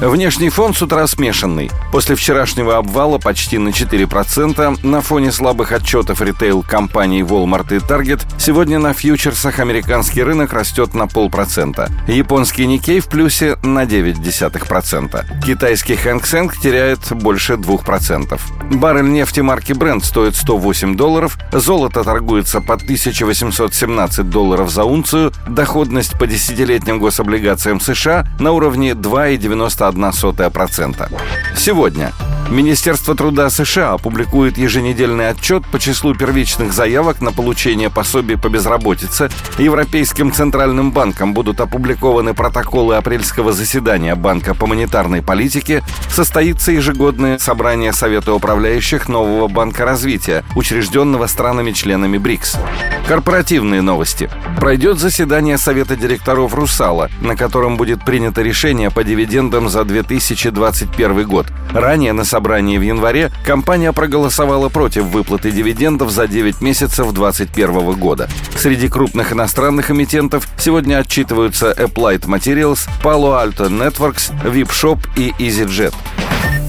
Внешний фон с утра смешанный. После вчерашнего обвала почти на 4% на фоне слабых отчетов ритейл-компаний Walmart и Target сегодня на фьючерсах американский рынок растет на полпроцента. Японский Никей в плюсе на 0,9%. Китайский Хэнк Сэнк теряет больше 2%. Баррель нефти марки Brent стоит 108 долларов, золото торгуется по 1817 долларов за унцию, доходность по десятилетним гособлигациям США на уровне 2,91 0,01%. Сегодня Министерство труда США опубликует еженедельный отчет по числу первичных заявок на получение пособий по безработице. Европейским центральным банком будут опубликованы протоколы апрельского заседания Банка по монетарной политике. Состоится ежегодное собрание Совета управляющих нового Банка развития, учрежденного странами-членами БРИКС. Корпоративные новости. Пройдет заседание Совета директоров «Русала», на котором будет принято решение по дивидендам за 2021 год. Ранее на собрании в январе компания проголосовала против выплаты дивидендов за 9 месяцев 2021 года. Среди крупных иностранных эмитентов сегодня отчитываются Applied Materials, Palo Alto Networks, VipShop и EasyJet.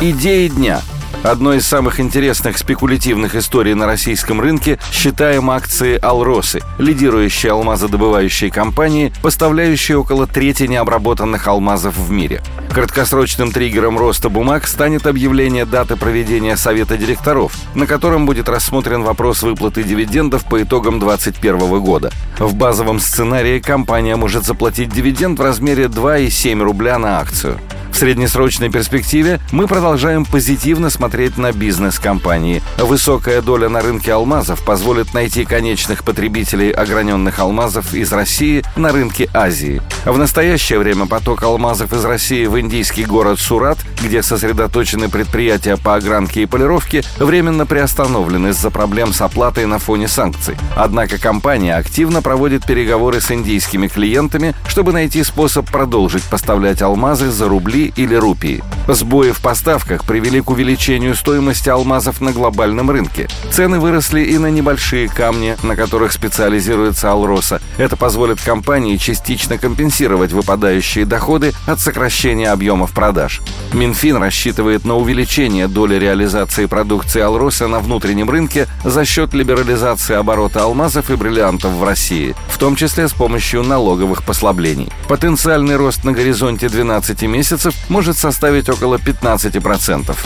Идеи дня – Одной из самых интересных спекулятивных историй на российском рынке считаем акции «Алросы», лидирующей алмазодобывающей компании, поставляющей около трети необработанных алмазов в мире. Краткосрочным триггером роста бумаг станет объявление даты проведения Совета директоров, на котором будет рассмотрен вопрос выплаты дивидендов по итогам 2021 года. В базовом сценарии компания может заплатить дивиденд в размере 2,7 рубля на акцию. В среднесрочной перспективе мы продолжаем позитивно смотреть на бизнес компании. Высокая доля на рынке алмазов позволит найти конечных потребителей ограненных алмазов из России на рынке Азии. В настоящее время поток алмазов из России в индийский город Сурат, где сосредоточены предприятия по огранке и полировке, временно приостановлен из-за проблем с оплатой на фоне санкций. Однако компания активно проводит переговоры с индийскими клиентами, чтобы найти способ продолжить поставлять алмазы за рубли рубли или рупии. Сбои в поставках привели к увеличению стоимости алмазов на глобальном рынке. Цены выросли и на небольшие камни, на которых специализируется Алроса. Это позволит компании частично компенсировать выпадающие доходы от сокращения объемов продаж. Минфин рассчитывает на увеличение доли реализации продукции Алроса на внутреннем рынке за счет либерализации оборота алмазов и бриллиантов в России, в том числе с помощью налоговых послаблений. Потенциальный рост на горизонте 12 месяцев может составить около 15%.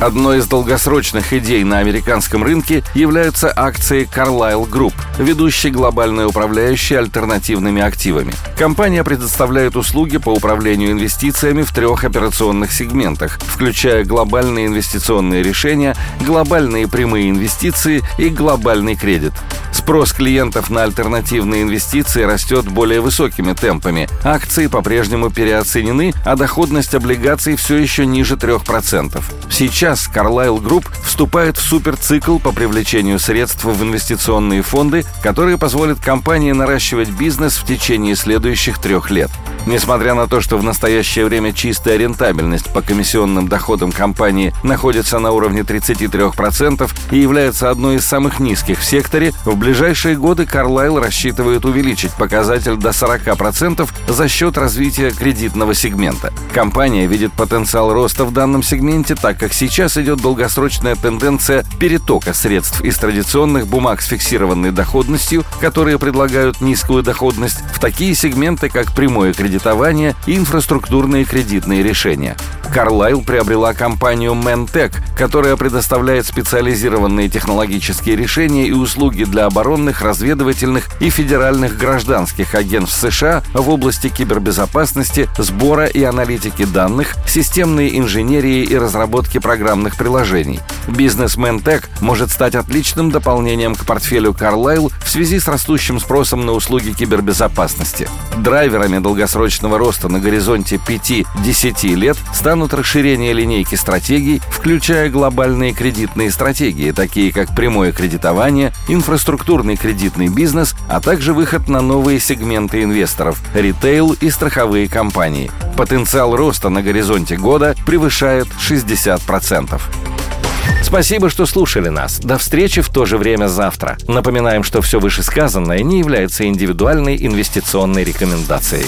Одной из долгосрочных идей на американском рынке являются акции Carlyle Group, ведущей глобальной управляющей альтернативными активами. Компания предоставляет услуги по управлению инвестициями в трех операционных сегментах, включая глобальные инвестиционные решения, глобальные прямые инвестиции и глобальный кредит. Спрос клиентов на альтернативные инвестиции растет более высокими темпами. Акции по-прежнему переоценены, а доходность облигаций все еще ниже 3%. Сейчас Carlyle Group вступает в суперцикл по привлечению средств в инвестиционные фонды, которые позволят компании наращивать бизнес в течение следующих трех лет. Несмотря на то, что в настоящее время чистая рентабельность по комиссионным доходам компании находится на уровне 33% и является одной из самых низких в секторе, в ближайшие годы Carlyle рассчитывает увеличить показатель до 40% за счет развития кредитного сегмента. Компания видит потенциал роста в данном сегменте, так как сейчас идет долгосрочная тенденция перетока средств из традиционных бумаг с фиксированной доходностью, которые предлагают низкую доходность, в такие сегменты, как прямое кредитование и инфраструктурные кредитные решения. Carlyle приобрела компанию Mentec, которая предоставляет специализированные технологические решения и услуги для оборонных, разведывательных и федеральных гражданских агентств США в области кибербезопасности, сбора и аналитики данных, системной инженерии и разработки программных приложений. Бизнес Mentec может стать отличным дополнением к портфелю Carlyle в связи с растущим спросом на услуги кибербезопасности. Драйверами долгосрочного роста на горизонте 5-10 лет станут станут расширение линейки стратегий, включая глобальные кредитные стратегии, такие как прямое кредитование, инфраструктурный кредитный бизнес, а также выход на новые сегменты инвесторов – ритейл и страховые компании. Потенциал роста на горизонте года превышает 60%. Спасибо, что слушали нас. До встречи в то же время завтра. Напоминаем, что все вышесказанное не является индивидуальной инвестиционной рекомендацией.